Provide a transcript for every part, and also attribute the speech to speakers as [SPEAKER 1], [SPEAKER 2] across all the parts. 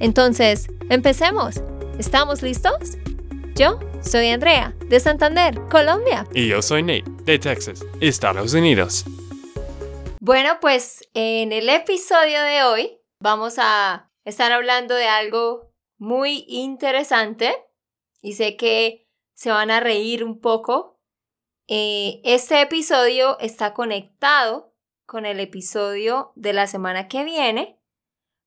[SPEAKER 1] Entonces, empecemos. ¿Estamos listos? Yo soy Andrea, de Santander, Colombia.
[SPEAKER 2] Y yo soy Nate, de Texas, Estados Unidos.
[SPEAKER 1] Bueno, pues en el episodio de hoy vamos a estar hablando de algo muy interesante y sé que se van a reír un poco eh, este episodio está conectado con el episodio de la semana que viene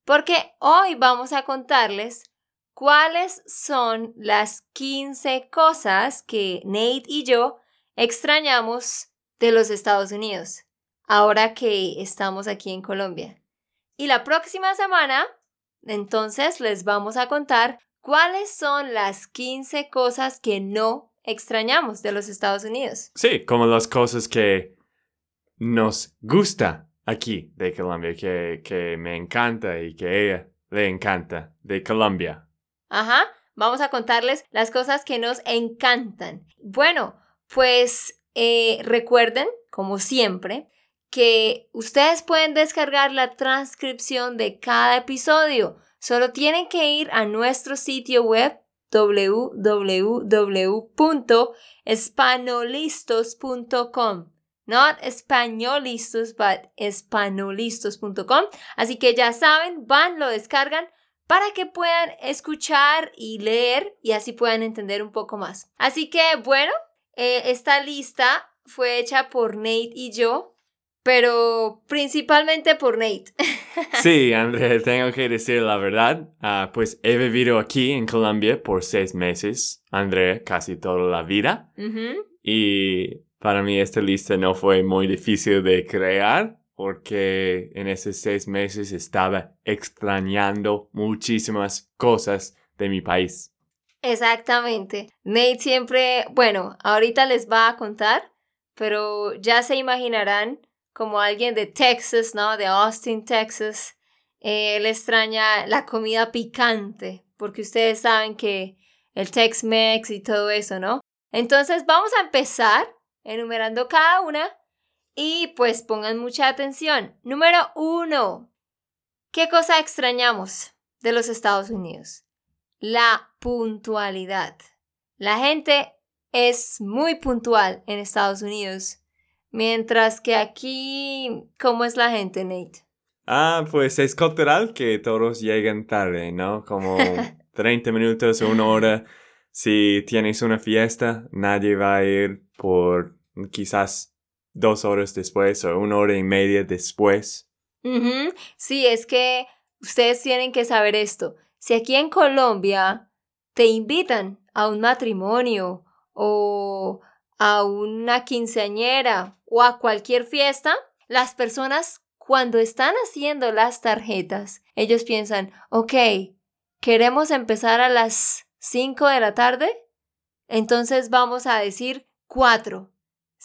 [SPEAKER 1] porque hoy vamos a contarles cuáles son las 15 cosas que Nate y yo extrañamos de los Estados Unidos ahora que estamos aquí en Colombia. Y la próxima semana, entonces, les vamos a contar cuáles son las 15 cosas que no extrañamos de los Estados Unidos.
[SPEAKER 2] Sí, como las cosas que nos gusta aquí de Colombia, que, que me encanta y que a ella le encanta de Colombia.
[SPEAKER 1] Ajá, vamos a contarles las cosas que nos encantan. Bueno, pues eh, recuerden, como siempre, que ustedes pueden descargar la transcripción de cada episodio. Solo tienen que ir a nuestro sitio web www.espanolistos.com. Not españolistos, but espanolistos.com. Así que ya saben, van, lo descargan para que puedan escuchar y leer y así puedan entender un poco más. Así que bueno, eh, esta lista fue hecha por Nate y yo pero principalmente por Nate.
[SPEAKER 2] sí, André, tengo que decir la verdad. Ah, pues he vivido aquí en Colombia por seis meses, André, casi toda la vida. Y para mí esta lista no fue muy difícil de crear porque en esos seis meses estaba extrañando muchísimas cosas de mi país.
[SPEAKER 1] Exactamente. Nate siempre, bueno, ahorita les va a contar, pero ya se imaginarán como alguien de Texas, ¿no? De Austin, Texas. Eh, él extraña la comida picante, porque ustedes saben que el Tex-Mex y todo eso, ¿no? Entonces vamos a empezar enumerando cada una y pues pongan mucha atención. Número uno, ¿qué cosa extrañamos de los Estados Unidos? La puntualidad. La gente es muy puntual en Estados Unidos Mientras que aquí, ¿cómo es la gente, Nate?
[SPEAKER 2] Ah, pues es cultural que todos lleguen tarde, ¿no? Como 30 minutos o una hora. Si tienes una fiesta, nadie va a ir por quizás dos horas después o una hora y media después.
[SPEAKER 1] Sí, es que ustedes tienen que saber esto. Si aquí en Colombia te invitan a un matrimonio o a una quinceañera o a cualquier fiesta, las personas cuando están haciendo las tarjetas, ellos piensan, ok, queremos empezar a las 5 de la tarde, entonces vamos a decir 4.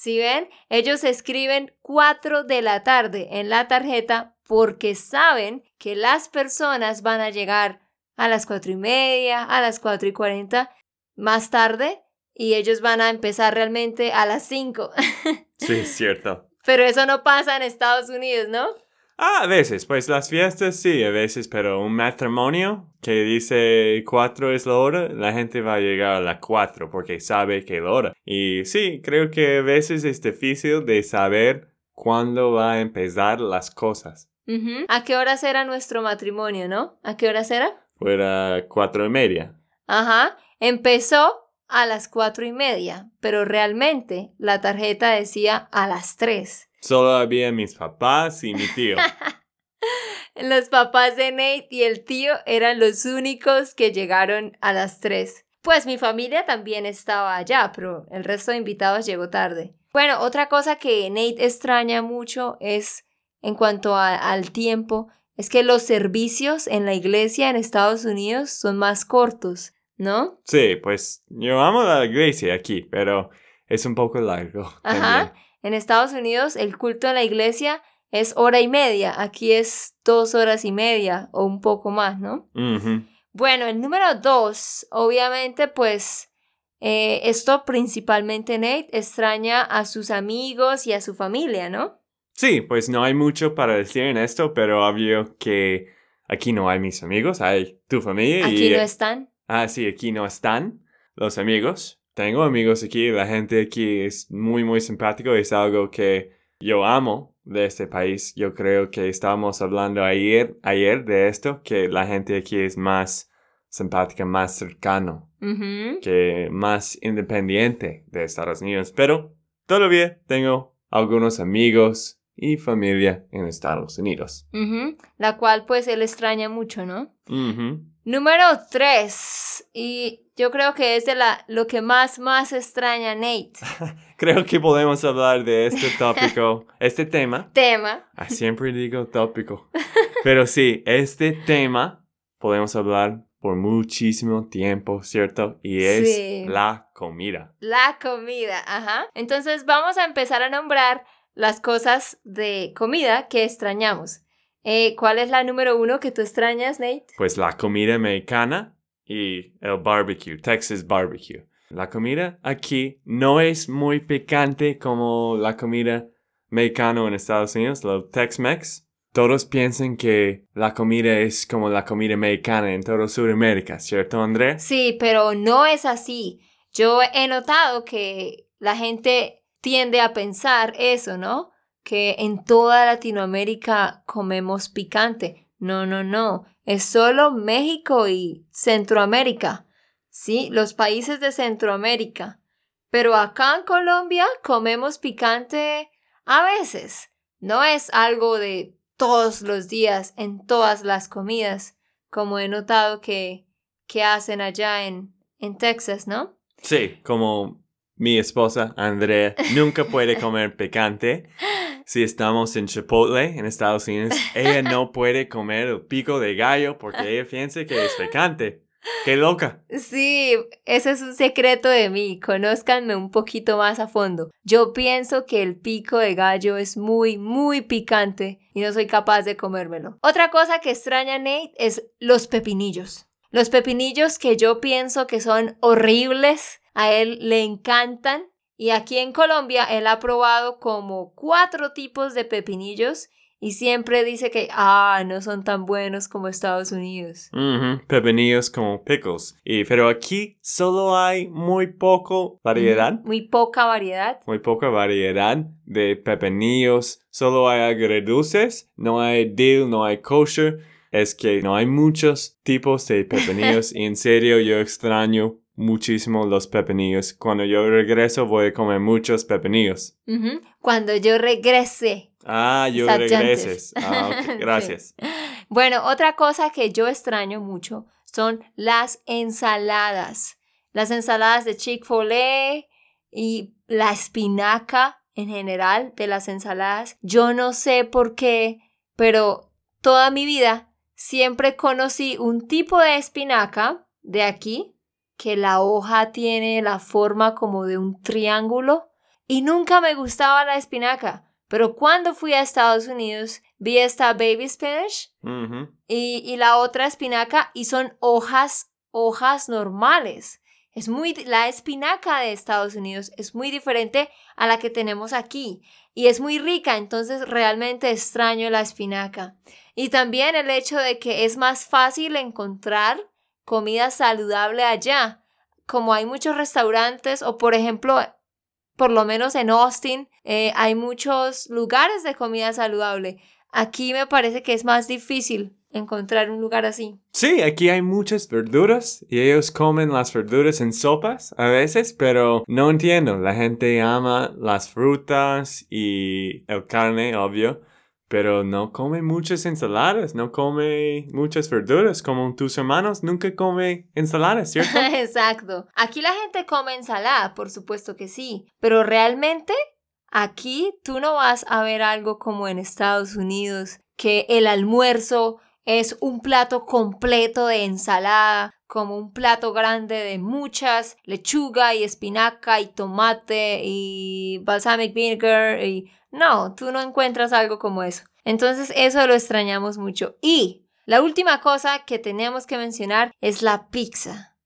[SPEAKER 1] Si ven, ellos escriben 4 de la tarde en la tarjeta porque saben que las personas van a llegar a las 4 y media, a las 4 y 40 más tarde y ellos van a empezar realmente a las 5.
[SPEAKER 2] Sí, es cierto.
[SPEAKER 1] Pero eso no pasa en Estados Unidos, ¿no?
[SPEAKER 2] Ah, a veces, pues las fiestas sí, a veces, pero un matrimonio que dice 4 es la hora, la gente va a llegar a las 4 porque sabe que es la hora. Y sí, creo que a veces es difícil de saber cuándo va a empezar las cosas.
[SPEAKER 1] ¿A qué hora será nuestro matrimonio, no? ¿A qué hora será?
[SPEAKER 2] Fuera cuatro y media.
[SPEAKER 1] Ajá. Empezó a las cuatro y media, pero realmente la tarjeta decía a las tres.
[SPEAKER 2] Solo había mis papás y mi tío.
[SPEAKER 1] los papás de Nate y el tío eran los únicos que llegaron a las tres. Pues mi familia también estaba allá, pero el resto de invitados llegó tarde. Bueno, otra cosa que Nate extraña mucho es en cuanto al tiempo, es que los servicios en la iglesia en Estados Unidos son más cortos, ¿no?
[SPEAKER 2] Sí, pues yo amo la iglesia aquí, pero es un poco largo.
[SPEAKER 1] Ajá. En Estados Unidos el culto en la iglesia es hora y media, aquí es dos horas y media o un poco más, ¿no? Bueno, el número dos, obviamente, pues eh, esto principalmente Nate extraña a sus amigos y a su familia, ¿no?
[SPEAKER 2] Sí, pues no hay mucho para decir en esto, pero obvio que aquí no hay mis amigos, hay tu familia.
[SPEAKER 1] Aquí no están.
[SPEAKER 2] Ah, sí, aquí no están los amigos. Tengo amigos aquí, la gente aquí es muy, muy simpático, es algo que yo amo de este país. Yo creo que estábamos hablando ayer, ayer de esto, que la gente aquí es más simpática, más cercano, que más independiente de Estados Unidos. Pero todavía tengo algunos amigos y familia en Estados Unidos.
[SPEAKER 1] La cual pues él extraña mucho, ¿no? Número tres, y yo creo que es de la, lo que más, más extraña Nate.
[SPEAKER 2] creo que podemos hablar de este tópico, este tema.
[SPEAKER 1] Tema.
[SPEAKER 2] Ah, siempre digo tópico. Pero sí, este tema podemos hablar por muchísimo tiempo, ¿cierto? Y es la comida.
[SPEAKER 1] La comida, ajá. Entonces vamos a empezar a nombrar las cosas de comida que extrañamos. Eh, ¿Cuál es la número uno que tú extrañas, Nate?
[SPEAKER 2] Pues la comida mexicana y el barbecue, Texas barbecue. La comida aquí no es muy picante como la comida mexicana en Estados Unidos, el Tex-Mex. Todos piensan que la comida es como la comida mexicana en toda Sudamérica, ¿cierto, André?
[SPEAKER 1] Sí, pero no es así. Yo he notado que la gente tiende a pensar eso, ¿no? Que en toda Latinoamérica comemos picante. No, no, no. Es solo México y Centroamérica. Sí, los países de Centroamérica. Pero acá en Colombia comemos picante a veces. No es algo de todos los días en todas las comidas, como he notado que, que hacen allá en, en Texas, ¿no?
[SPEAKER 2] Sí, como mi esposa, Andrea, nunca puede comer picante. Si estamos en Chipotle, en Estados Unidos, ella no puede comer el pico de gallo porque ella piensa que es picante. ¡Qué loca!
[SPEAKER 1] Sí, ese es un secreto de mí. Conózcanme un poquito más a fondo. Yo pienso que el pico de gallo es muy, muy picante y no soy capaz de comérmelo. Otra cosa que extraña Nate es los pepinillos. Los pepinillos que yo pienso que son horribles, a él le encantan. Y aquí en Colombia él ha probado como cuatro tipos de pepinillos y siempre dice que, ah, no son tan buenos como Estados Unidos.
[SPEAKER 2] Pepinillos como pickles. Y, pero aquí solo hay muy poco variedad.
[SPEAKER 1] Muy poca variedad.
[SPEAKER 2] Muy poca variedad de pepinillos. Solo hay agridulces. No hay dill, no hay kosher. Es que no hay muchos tipos de pepinillos. y en serio yo extraño muchísimo los pepinillos. Cuando yo regreso voy a comer muchos pepinillos.
[SPEAKER 1] Cuando yo regrese
[SPEAKER 2] Ah, yo regreses. Ah, Gracias.
[SPEAKER 1] Bueno, otra cosa que yo extraño mucho son las ensaladas. Las ensaladas de Chick-fil-A y la espinaca en general de las ensaladas. Yo no sé por qué, pero toda mi vida siempre conocí un tipo de espinaca de aquí, que la hoja tiene la forma como de un triángulo y nunca me gustaba la espinaca. Pero cuando fui a Estados Unidos, vi esta baby spinach y, y, la otra espinaca y son hojas, hojas normales. Es muy, la espinaca de Estados Unidos es muy diferente a la que tenemos aquí y es muy rica, entonces realmente extraño la espinaca. Y también el hecho de que es más fácil encontrar comida saludable allá. Como hay muchos restaurantes o por ejemplo por lo menos en Austin, eh, hay muchos lugares de comida saludable. Aquí me parece que es más difícil encontrar un lugar así.
[SPEAKER 2] Sí, aquí hay muchas verduras y ellos comen las verduras en sopas a veces, pero no entiendo. La gente ama las frutas y el carne, obvio pero no come muchas ensaladas, no come muchas verduras, como tus hermanos nunca come ensaladas, ¿cierto?
[SPEAKER 1] Exacto. Aquí la gente come ensalada, por supuesto que sí, pero realmente aquí tú no vas a ver algo como en Estados Unidos que el almuerzo es un plato completo de ensalada, como un plato grande de muchas lechuga y espinaca y tomate y balsamic vinegar y no, tú no encuentras algo como eso. Entonces eso lo extrañamos mucho. Y la última cosa que tenemos que mencionar es la pizza.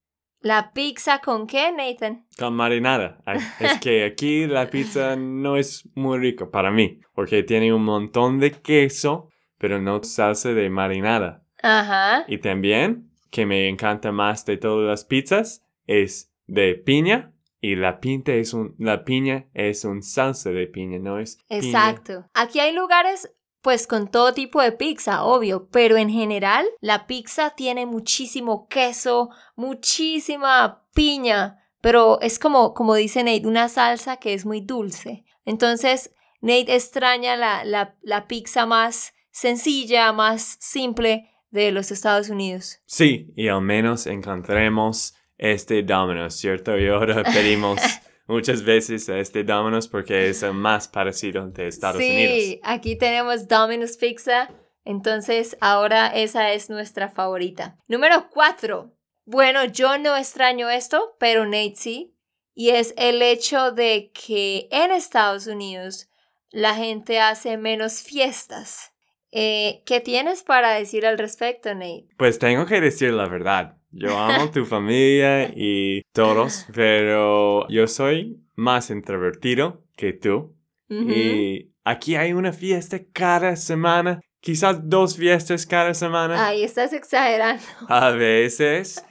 [SPEAKER 1] ¿La pizza con qué, Nathan?
[SPEAKER 2] Con marinada. Es que aquí la pizza no es muy rico para mí, porque tiene un montón de queso, pero no salsa de marinada.
[SPEAKER 1] Ajá.
[SPEAKER 2] Y también, que me encanta más de todas las pizzas, es de piña. Y la, pinta es un, la piña es un salsa de piña, ¿no es?
[SPEAKER 1] Exacto. Aquí hay lugares pues con todo tipo de pizza, obvio, pero en general la pizza tiene muchísimo queso, muchísima piña, pero es como, como dice Nate, una salsa que es muy dulce. Entonces, Nate extraña la, la, la pizza más sencilla, más simple de los Estados Unidos.
[SPEAKER 2] Sí, y al menos encontremos este Domino's, ¿cierto? Y ahora pedimos muchas veces a este Domino's porque es el más parecido de Estados Unidos.
[SPEAKER 1] Sí, aquí tenemos Domino's Pizza. Entonces, ahora esa es nuestra favorita. Número cuatro. Bueno, yo no extraño esto, pero Nate sí. Y es el hecho de que en Estados Unidos la gente hace menos fiestas. Eh, ¿Qué tienes para decir al respecto, Nate?
[SPEAKER 2] Pues tengo que decir la verdad. Yo amo tu familia y todos, pero yo soy más introvertido que tú. Y aquí hay una fiesta cada semana, quizás dos fiestas cada semana.
[SPEAKER 1] Ay, estás exagerando.
[SPEAKER 2] A veces.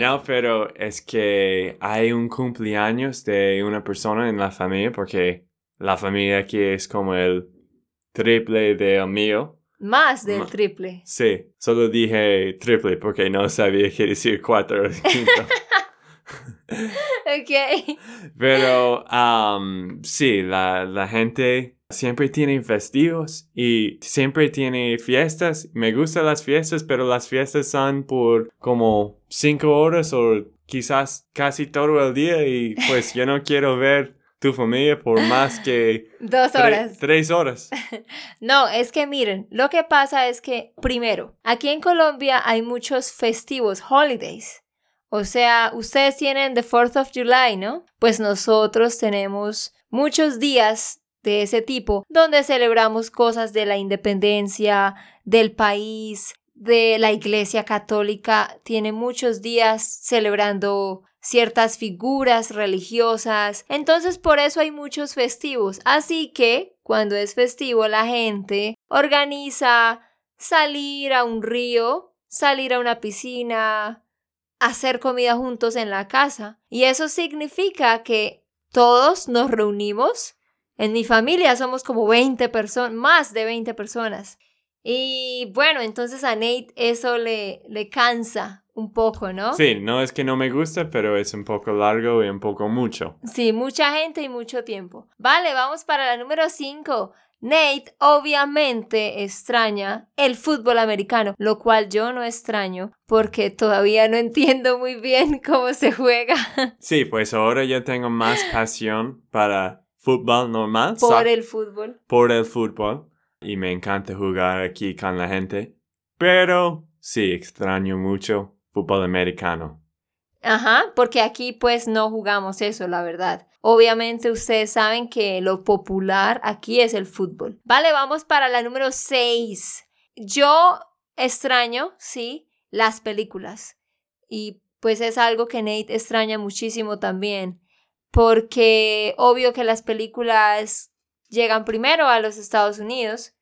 [SPEAKER 2] No, pero es que hay un cumpleaños de una persona en la familia porque la familia aquí es como el triple del mío.
[SPEAKER 1] Más del triple.
[SPEAKER 2] Sí, solo dije triple porque no sabía qué decir cuatro o cinco.
[SPEAKER 1] ok.
[SPEAKER 2] Pero um, sí, la, la gente siempre tiene festivos y siempre tiene fiestas. Me gustan las fiestas, pero las fiestas son por como cinco horas o quizás casi todo el día y pues yo no quiero ver tu familia por más que...
[SPEAKER 1] Dos horas.
[SPEAKER 2] tres horas.
[SPEAKER 1] no, es que miren, lo que pasa es que, primero, aquí en Colombia hay muchos festivos, holidays. O sea, ustedes tienen the 4th of July, ¿no? Pues nosotros tenemos muchos días de ese tipo donde celebramos cosas de la independencia, del país, de la Iglesia Católica. Tiene muchos días celebrando ciertas figuras religiosas. Entonces por eso hay muchos festivos. Así que cuando es festivo la gente organiza salir a un río, salir a una piscina, hacer comida juntos en la casa. Y eso significa que todos nos reunimos. En mi familia somos como 20 personas, más de 20 personas. Y bueno, entonces a Nate eso le, le cansa un poco, ¿no?
[SPEAKER 2] Sí, no es que no me guste, pero es un poco largo y un poco mucho.
[SPEAKER 1] Sí, mucha gente y mucho tiempo. Vale, vamos para la número 5. Nate obviamente extraña el fútbol americano, lo cual yo no extraño porque todavía no entiendo muy bien cómo se juega.
[SPEAKER 2] Sí, pues ahora yo tengo más pasión para fútbol normal.
[SPEAKER 1] Por el fútbol.
[SPEAKER 2] Por el fútbol. Y me encanta jugar aquí con la gente. Pero sí, extraño mucho fútbol americano.
[SPEAKER 1] Ajá, porque aquí pues no jugamos eso, la verdad. Obviamente ustedes saben que lo popular aquí es el fútbol. Vale, vamos para la número 6. Yo extraño, sí, las películas. Y pues es algo que Nate extraña muchísimo también. Porque obvio que las películas llegan primero a los Estados Unidos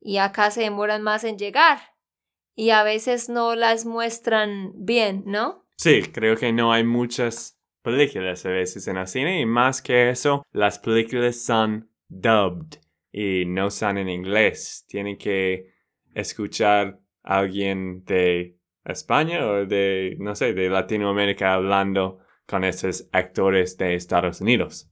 [SPEAKER 1] y acá se demoran más en llegar y a veces no las muestran bien, ¿no?
[SPEAKER 2] Sí, creo que no hay muchas películas a veces en el cine y más que eso, las películas son dubbed y no son en inglés. Tienen que escuchar a alguien de España o de, no sé, de Latinoamérica hablando con esos actores de Estados Unidos.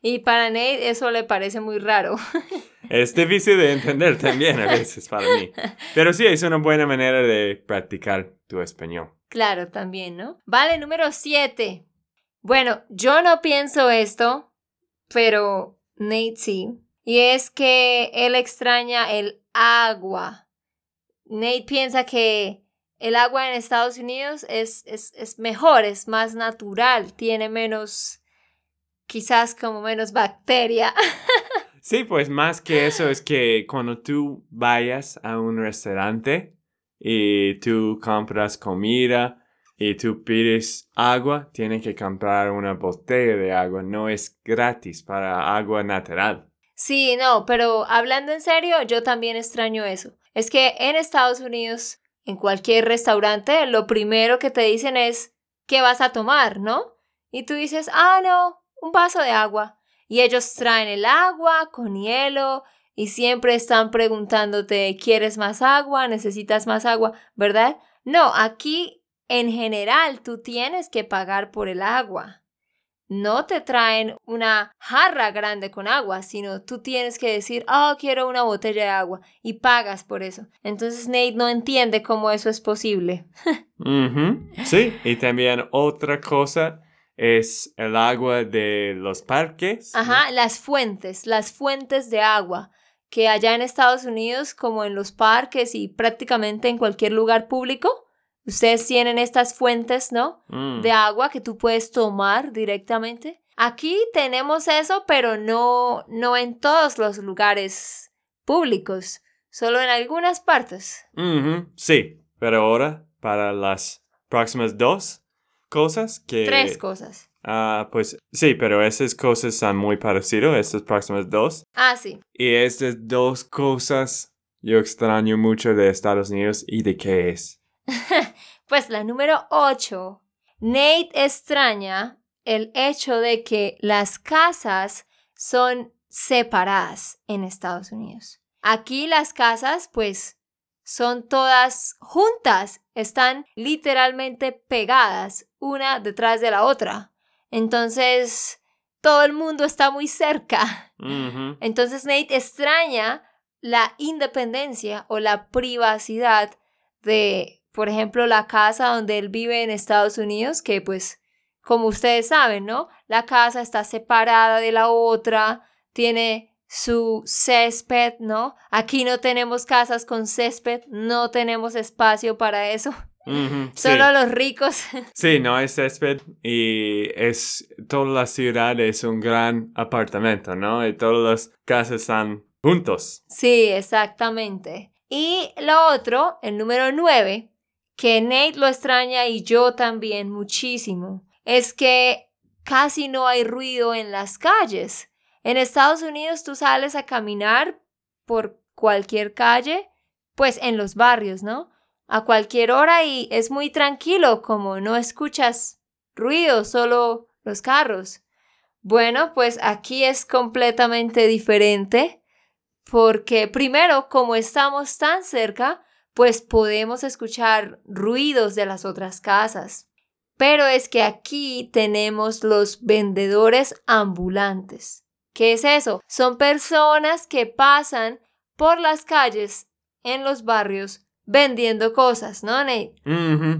[SPEAKER 1] Y para Nate eso le parece muy raro.
[SPEAKER 2] Es difícil de entender también a veces para mí. Pero sí, es una buena manera de practicar tu español.
[SPEAKER 1] Claro, también, ¿no? Vale, número 7. Bueno, yo no pienso esto, pero Nate sí. Y es que él extraña el agua. Nate piensa que el agua en Estados Unidos es, es, es mejor, es más natural, tiene menos, quizás como menos bacteria.
[SPEAKER 2] Sí, pues más que eso es que cuando tú vayas a un restaurante y tú compras comida y tú pides agua, tienes que comprar una botella de agua, no es gratis para agua natural.
[SPEAKER 1] Sí, no, pero hablando en serio, yo también extraño eso. Es que en Estados Unidos, en cualquier restaurante, lo primero que te dicen es, ¿qué vas a tomar? ¿No? Y tú dices, ah, no, un vaso de agua. Y ellos traen el agua con hielo y siempre están preguntándote, ¿quieres más agua? ¿Necesitas más agua? ¿Verdad? No, aquí en general tú tienes que pagar por el agua. No te traen una jarra grande con agua, sino tú tienes que decir, oh, quiero una botella de agua y pagas por eso. Entonces Nate no entiende cómo eso es posible.
[SPEAKER 2] Sí, y también otra cosa es el agua de los parques.
[SPEAKER 1] Ajá, las fuentes, las fuentes de agua, que allá en Estados Unidos, como en los parques y prácticamente en cualquier lugar público, ustedes tienen estas fuentes, ¿no?
[SPEAKER 2] Mm.
[SPEAKER 1] De agua que tú puedes tomar directamente. Aquí tenemos eso, pero no, no en todos los lugares públicos, solo en algunas partes.
[SPEAKER 2] Ujú, Sí, pero ahora para las próximas dos cosas que...
[SPEAKER 1] Tres cosas.
[SPEAKER 2] Ah, pues sí, pero esas cosas son muy parecidas, estas próximas dos.
[SPEAKER 1] Ah, sí.
[SPEAKER 2] Y estas dos cosas yo extraño mucho de Estados Unidos y de qué es.
[SPEAKER 1] Pues la número 8. Nate extraña el hecho de que las casas son separadas en Estados Unidos. Aquí las casas, pues, son todas juntas, están literalmente pegadas una detrás de la otra. Entonces, todo el mundo está muy cerca. Entonces Nate extraña la independencia o la privacidad de, por ejemplo, la casa donde él vive en Estados Unidos, que pues, como ustedes saben, ¿no? La casa está separada de la otra, tiene su césped, ¿no? Aquí no tenemos casas con césped, no tenemos espacio para eso.
[SPEAKER 2] Ujú, sí.
[SPEAKER 1] Solo los ricos.
[SPEAKER 2] Sí, no hay césped y es toda la ciudad es un gran apartamento, ¿no? Y todas las casas están juntos.
[SPEAKER 1] Sí, exactamente. Y lo otro, el número 9, que Nate lo extraña y yo también muchísimo, es que casi no hay ruido en las calles. En Estados Unidos tú sales a caminar por cualquier calle, pues en los barrios, ¿no? A cualquier hora y es muy tranquilo, como no escuchas ruido, solo los carros. Bueno, pues aquí es completamente diferente porque primero, como estamos tan cerca, pues podemos escuchar ruidos de las otras casas. Pero es que aquí tenemos los vendedores ambulantes. ¿Qué es eso? Son personas que pasan por las calles en los barrios vendiendo cosas, ¿no, Nate?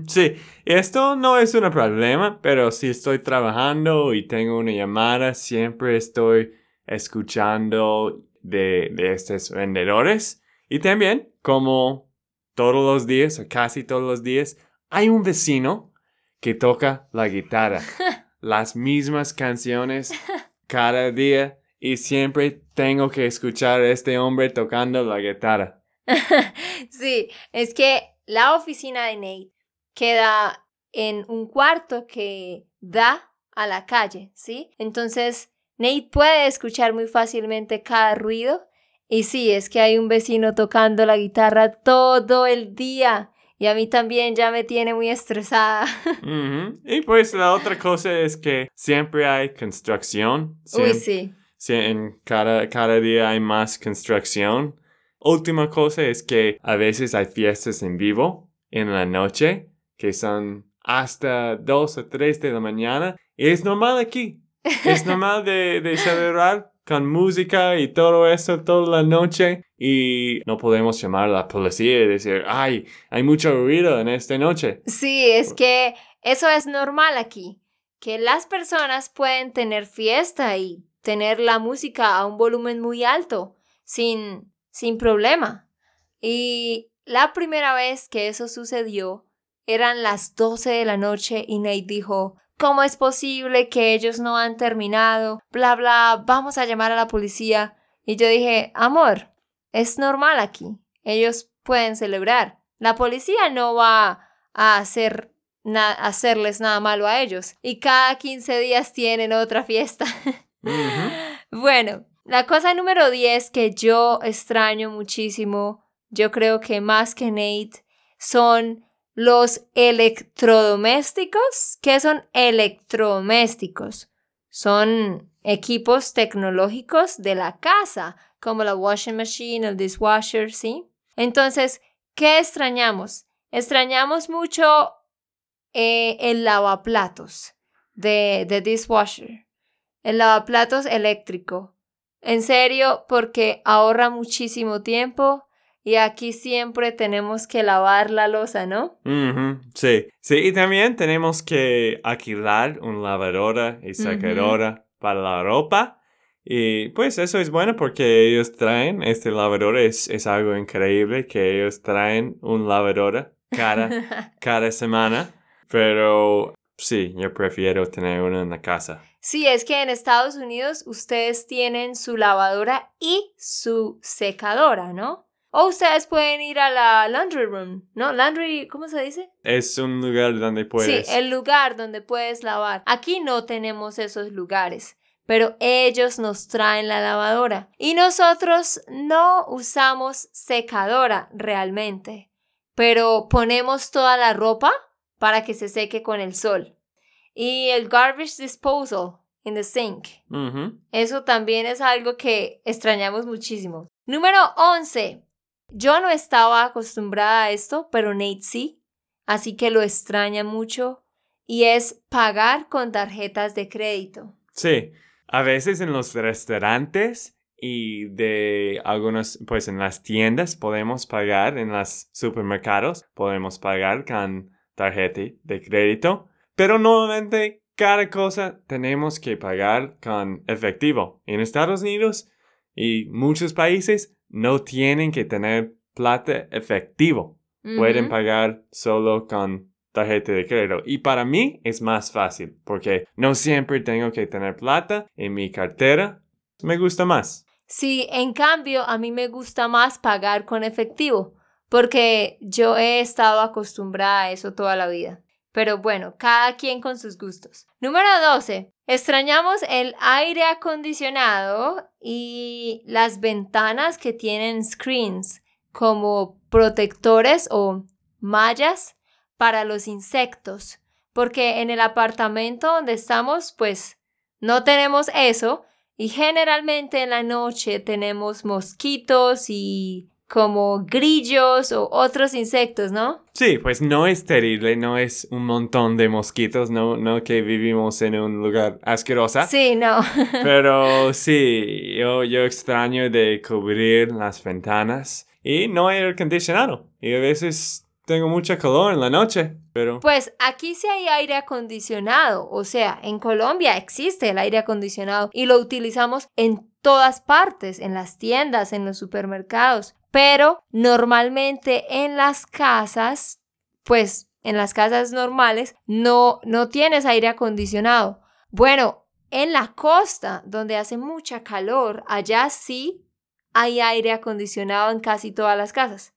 [SPEAKER 2] Sí, esto no es un problema, pero si estoy trabajando y tengo una llamada, siempre estoy escuchando de, de estos vendedores. Y también, como todos los días, o casi todos los días, hay un vecino que toca la guitarra. Las mismas canciones cada día y siempre tengo que escuchar a este hombre tocando la guitarra.
[SPEAKER 1] sí, es que la oficina de Nate queda en un cuarto que da a la calle, ¿sí? Entonces, Nate puede escuchar muy fácilmente cada ruido. Y sí, es que hay un vecino tocando la guitarra todo el día. Y a mí también ya me tiene muy estresada.
[SPEAKER 2] Ujú. Y pues la otra cosa es que siempre hay construcción.
[SPEAKER 1] Uy,
[SPEAKER 2] Siem-
[SPEAKER 1] sí.
[SPEAKER 2] Sí, en cada, cada día hay más construcción. Última cosa es que a veces hay fiestas en vivo en la noche que son hasta 2 o 3 de la mañana. Y es normal aquí. Es normal de, de celebrar con música y todo eso toda la noche. Y no podemos llamar a la policía y decir, ay, hay mucho ruido en esta noche.
[SPEAKER 1] Sí, es que eso es normal aquí, que las personas pueden tener fiesta y tener la música a un volumen muy alto sin, sin problema. Y la primera vez que eso sucedió eran las 12 de la noche y Nate dijo, ¿cómo es posible que ellos no han terminado? Bla, bla, vamos a llamar a la policía. Y yo dije, amor, es normal aquí. Ellos pueden celebrar. La policía no va a hacer hacerles nada malo a ellos. Y cada 15 días tienen otra fiesta. Bueno, la cosa número 10 que yo extraño muchísimo, yo creo que más que Nate, son los electrodomésticos. ¿Qué son electrodomésticos? Son equipos tecnológicos de la casa, como la washing machine, el dishwasher, ¿sí? Entonces, ¿qué extrañamos? Extrañamos mucho eh, el lavaplatos de, de dishwasher, el lavaplatos eléctrico. En serio, porque ahorra muchísimo tiempo y aquí siempre tenemos que lavar la losa, ¿no?
[SPEAKER 2] Sí, sí, y también tenemos que alquilar una lavadora y secadora para la ropa. Y pues eso es bueno porque ellos traen, este lavador es, es algo increíble que ellos traen un lavadora cada, cada semana. Pero sí, yo prefiero tener uno en la casa.
[SPEAKER 1] Sí, es que en Estados Unidos ustedes tienen su lavadora y su secadora, ¿no? O ustedes pueden ir a la laundry room, ¿no? Laundry, ¿cómo se dice?
[SPEAKER 2] Es un lugar donde puedes.
[SPEAKER 1] Sí, el lugar donde puedes lavar. Aquí no tenemos esos lugares, pero ellos nos traen la lavadora. Y nosotros no usamos secadora realmente, pero ponemos toda la ropa para que se seque con el sol. Y el garbage disposal in the sink. Eso también es algo que extrañamos muchísimo. Número 11. Yo no estaba acostumbrada a esto, pero Nate sí, así que lo extraña mucho y es pagar con tarjetas de crédito.
[SPEAKER 2] Sí, a veces en los restaurantes y de algunos, pues en las tiendas podemos pagar, en los supermercados podemos pagar con tarjeta de crédito, pero normalmente cada cosa tenemos que pagar con efectivo. En Estados Unidos y muchos países no tienen que tener plata efectivo. Pueden pagar solo con tarjeta de crédito. Y para mí es más fácil porque no siempre tengo que tener plata en mi cartera. Me gusta más.
[SPEAKER 1] Sí, en cambio, a mí me gusta más pagar con efectivo porque yo he estado acostumbrada a eso toda la vida. Pero bueno, cada quien con sus gustos. Número 12. Extrañamos el aire acondicionado y las ventanas que tienen screens como protectores o mallas para los insectos. Porque en el apartamento donde estamos, pues no tenemos eso y generalmente en la noche tenemos mosquitos y como grillos o otros insectos, ¿no?
[SPEAKER 2] Sí, pues no es terrible, no es un montón de mosquitos, no, no que vivimos en un lugar asqueroso.
[SPEAKER 1] Sí, no.
[SPEAKER 2] Pero sí, yo, yo extraño de cubrir las ventanas y no hay aire acondicionado. Y a veces tengo mucha calor en la noche, pero...
[SPEAKER 1] Pues aquí sí hay aire acondicionado, o sea, en Colombia existe el aire acondicionado y lo utilizamos en todas partes, en las tiendas, en los supermercados, pero normalmente en las casas, pues en las casas normales no, no tienes aire acondicionado. Bueno, en la costa, donde hace mucha calor, allá sí hay aire acondicionado en casi todas las casas.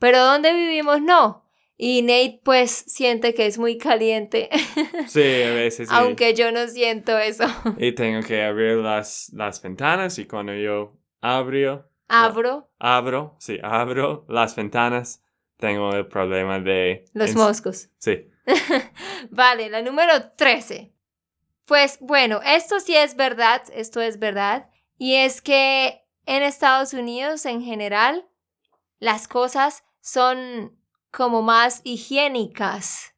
[SPEAKER 1] Pero donde vivimos no. Y Nate pues siente que es muy caliente.
[SPEAKER 2] Sí, a veces.
[SPEAKER 1] Aunque yo no siento eso.
[SPEAKER 2] Y tengo que abrir las, las ventanas y cuando yo abro
[SPEAKER 1] Abro.
[SPEAKER 2] abro, sí, abro las ventanas. Tengo el problema de...
[SPEAKER 1] Los moscos.
[SPEAKER 2] Sí.
[SPEAKER 1] vale, la número 13. Pues bueno, esto sí es verdad, esto es verdad. Y es que en Estados Unidos en general las cosas son como más higiénicas.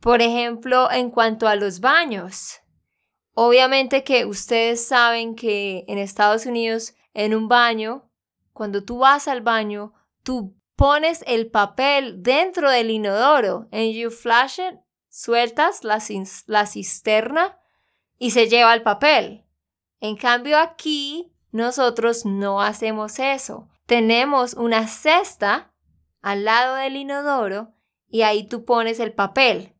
[SPEAKER 1] Por ejemplo, en cuanto a los baños. Obviamente que ustedes saben que en Estados Unidos en un baño cuando tú vas al baño, tú pones el papel dentro del inodoro and you flash it, sueltas la, cisterna y se lleva el papel. En cambio aquí nosotros no hacemos eso. Tenemos una cesta al lado del inodoro y ahí tú pones el papel.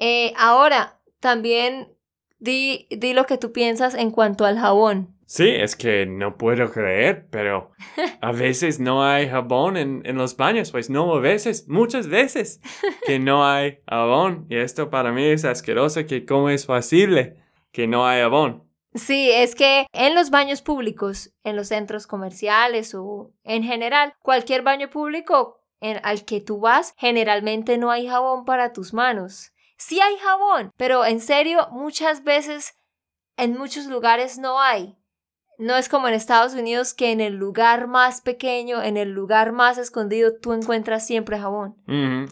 [SPEAKER 1] Eh, ahora, también di, di lo que tú piensas en cuanto al jabón.
[SPEAKER 2] Sí, es que no puedo creer, pero a veces no hay jabón en, en, los baños, pues no a veces, muchas veces que no hay jabón. Y esto para mí es asqueroso, que cómo es posible que no hay jabón.
[SPEAKER 1] Sí, es que en los baños públicos, en los centros comerciales o en general, cualquier baño público en, al que tú vas, generalmente no hay jabón para tus manos. Sí hay jabón, pero en serio, muchas veces en muchos lugares no hay. No es como en Estados Unidos que en el lugar más pequeño, en el lugar más escondido, tú encuentras siempre jabón.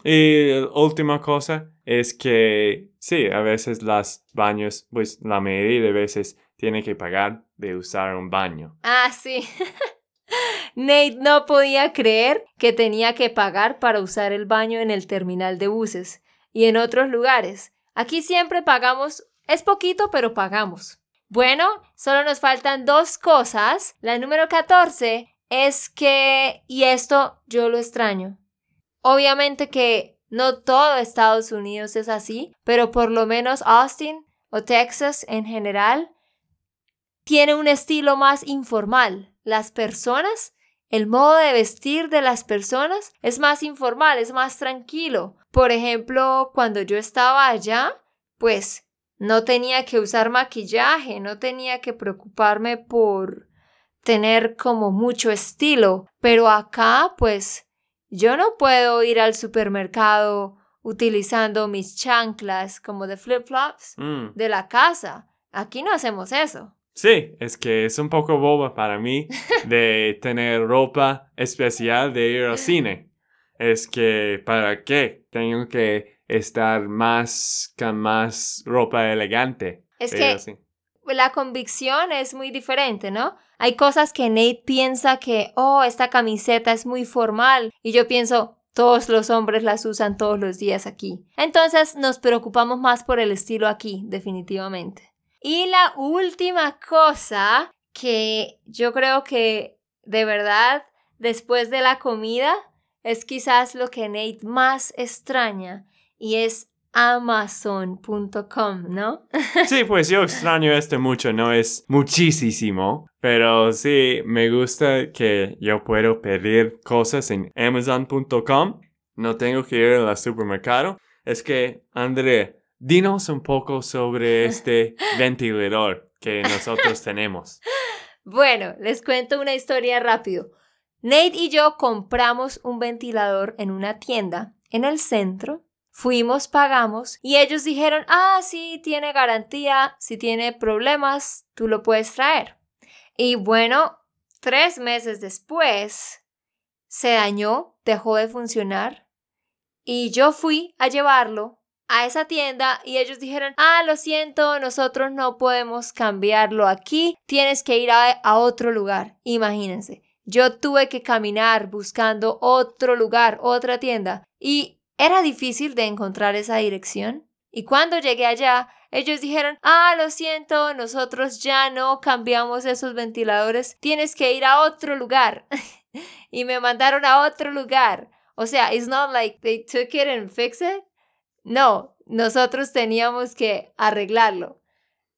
[SPEAKER 2] Y la última cosa es que sí, a veces los baños, pues la mayoría de veces tiene que pagar de usar un baño.
[SPEAKER 1] Ah, sí. Nate no podía creer que tenía que pagar para usar el baño en el terminal de buses y en otros lugares. Aquí siempre pagamos, es poquito, pero pagamos. Bueno, solo nos faltan dos cosas. La número 14 es que, y esto yo lo extraño, obviamente que no todo Estados Unidos es así, pero por lo menos Austin o Texas en general tiene un estilo más informal. Las personas, el modo de vestir de las personas es más informal, es más tranquilo. Por ejemplo, cuando yo estaba allá, pues no tenía que usar maquillaje, no tenía que preocuparme por tener como mucho estilo, pero acá pues yo no puedo ir al supermercado utilizando mis chanclas como de flip-flops mm. de la casa. Aquí no hacemos eso.
[SPEAKER 2] Sí, es que es un poco boba para mí de tener ropa especial de ir al cine. Es que, ¿para qué? Tengo que estar más con más ropa elegante.
[SPEAKER 1] Es que la convicción es muy diferente, ¿no? Hay cosas que Nate piensa que, oh, esta camiseta es muy formal y yo pienso, todos los hombres las usan todos los días aquí. Entonces nos preocupamos más por el estilo aquí, definitivamente. Y la última cosa que yo creo que de verdad después de la comida es quizás lo que Nate más extraña y es amazon.com, ¿no?
[SPEAKER 2] sí, pues yo extraño esto mucho, no es muchísimo, pero sí, me gusta que yo puedo pedir cosas en amazon.com, no tengo que ir al supermercado. Es que, André, dinos un poco sobre este ventilador que nosotros tenemos.
[SPEAKER 1] Bueno, les cuento una historia rápido. Nate y yo compramos un ventilador en una tienda en el centro Fuimos, pagamos y ellos dijeron, ah, sí, tiene garantía, si tiene problemas, tú lo puedes traer. Y bueno, tres meses después se dañó, dejó de funcionar y yo fui a llevarlo a esa tienda y ellos dijeron, ah, lo siento, nosotros no podemos cambiarlo aquí, tienes que ir a, a otro lugar. Imagínense, yo tuve que caminar buscando otro lugar, otra tienda y era difícil de encontrar esa dirección. Y cuando llegué allá, ellos dijeron, ah, lo siento, nosotros ya no cambiamos esos ventiladores, tienes que ir a otro lugar. y me mandaron a otro lugar. O sea, it's not like they took it and fixed it. No, nosotros teníamos que arreglarlo,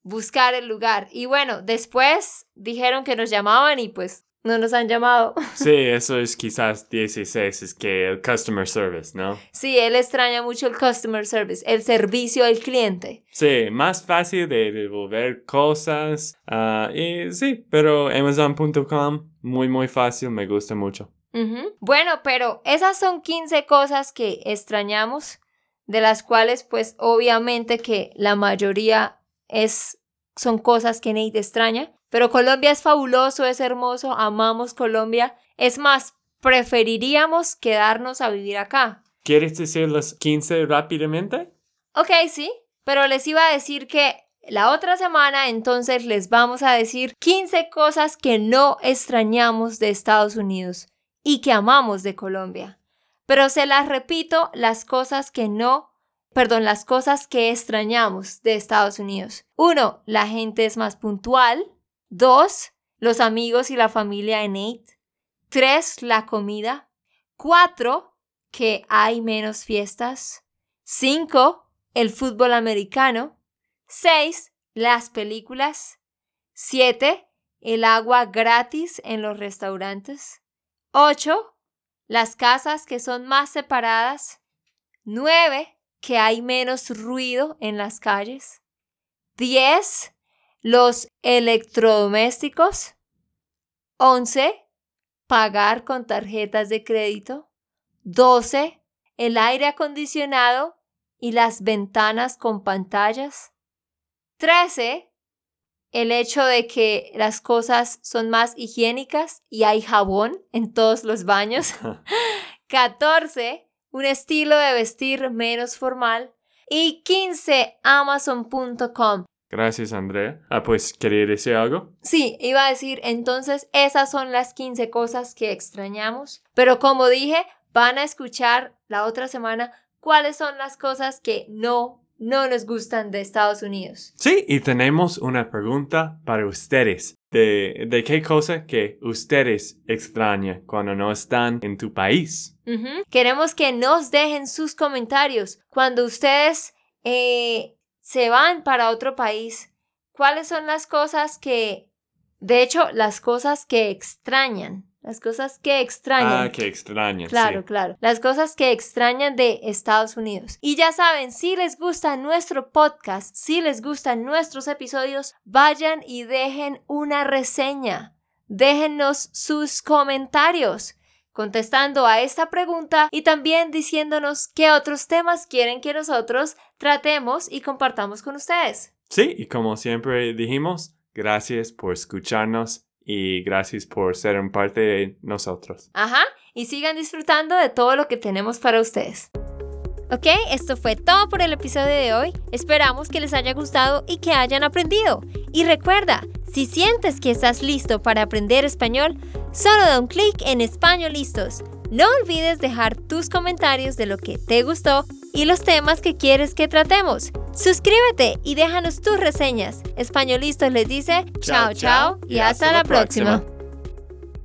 [SPEAKER 1] buscar el lugar. Y bueno, después dijeron que nos llamaban y pues no nos han llamado.
[SPEAKER 2] Sí, eso es quizás 16, es que el customer service, ¿no?
[SPEAKER 1] Sí, él extraña mucho el customer service, el servicio al cliente.
[SPEAKER 2] Sí, más fácil de devolver cosas. Ah, y sí, pero Amazon.com, muy, muy fácil, me gusta mucho.
[SPEAKER 1] Bueno, pero esas son 15 cosas que extrañamos, de las cuales pues obviamente que la mayoría es, son cosas que Nate extraña. Pero Colombia es fabuloso, es hermoso, amamos Colombia. Es más, preferiríamos quedarnos a vivir acá.
[SPEAKER 2] ¿Quieres decir las 15 rápidamente?
[SPEAKER 1] Ok, sí, pero les iba a decir que la otra semana entonces les vamos a decir 15 cosas que no extrañamos de Estados Unidos y que amamos de Colombia. Pero se las repito, las cosas que no, perdón, las cosas que extrañamos de Estados Unidos. Uno, la gente es más puntual. Dos, los amigos y la familia de Nate. Tres, la comida. Cuatro, que hay menos fiestas. 5. El fútbol americano. 6. Las películas. 7. El agua gratis en los restaurantes. 8. Las casas que son más separadas. 9. Que hay menos ruido en las calles. 10. Los electrodomésticos. 11. Pagar con tarjetas de crédito. 12. El aire acondicionado y las ventanas con pantallas. 13. El hecho de que las cosas son más higiénicas y hay jabón en todos los baños. 14. Un estilo de vestir menos formal. Y 15. Amazon.com.
[SPEAKER 2] Gracias, Andrea. Ah, pues, ¿quería decir algo?
[SPEAKER 1] Sí, iba a decir, entonces esas son las 15 cosas que extrañamos. Pero como dije, van a escuchar la otra semana cuáles son las cosas que no, no nos gustan de Estados Unidos.
[SPEAKER 2] Sí, y tenemos una pregunta para ustedes. De, de qué cosa que ustedes extrañan cuando no están en tu país.
[SPEAKER 1] Queremos que nos dejen sus comentarios cuando ustedes eh, se van para otro país, ¿cuáles son las cosas que, de hecho, las cosas que extrañan? Las cosas que extrañan.
[SPEAKER 2] Ah, que extrañan.
[SPEAKER 1] Claro, claro. Las cosas que extrañan de Estados Unidos. Y ya saben, si les gusta nuestro podcast, si les gustan nuestros episodios, vayan y dejen una reseña. Déjennos sus comentarios contestando a esta pregunta y también diciéndonos qué otros temas quieren que nosotros tratemos y compartamos con ustedes.
[SPEAKER 2] Sí, y como siempre dijimos, gracias por escucharnos y gracias por ser un parte de nosotros.
[SPEAKER 1] Ajá, y sigan disfrutando de todo lo que tenemos para ustedes. Ok, esto fue todo por el episodio de hoy. Esperamos que les haya gustado y que hayan aprendido. Y recuerda, si sientes que estás listo para aprender español, solo da un clic en Español Listos. No olvides dejar tus comentarios de lo que te gustó y los temas que quieres que tratemos. Suscríbete y déjanos tus reseñas. Españolistos les dice chao chao y hasta, la próxima.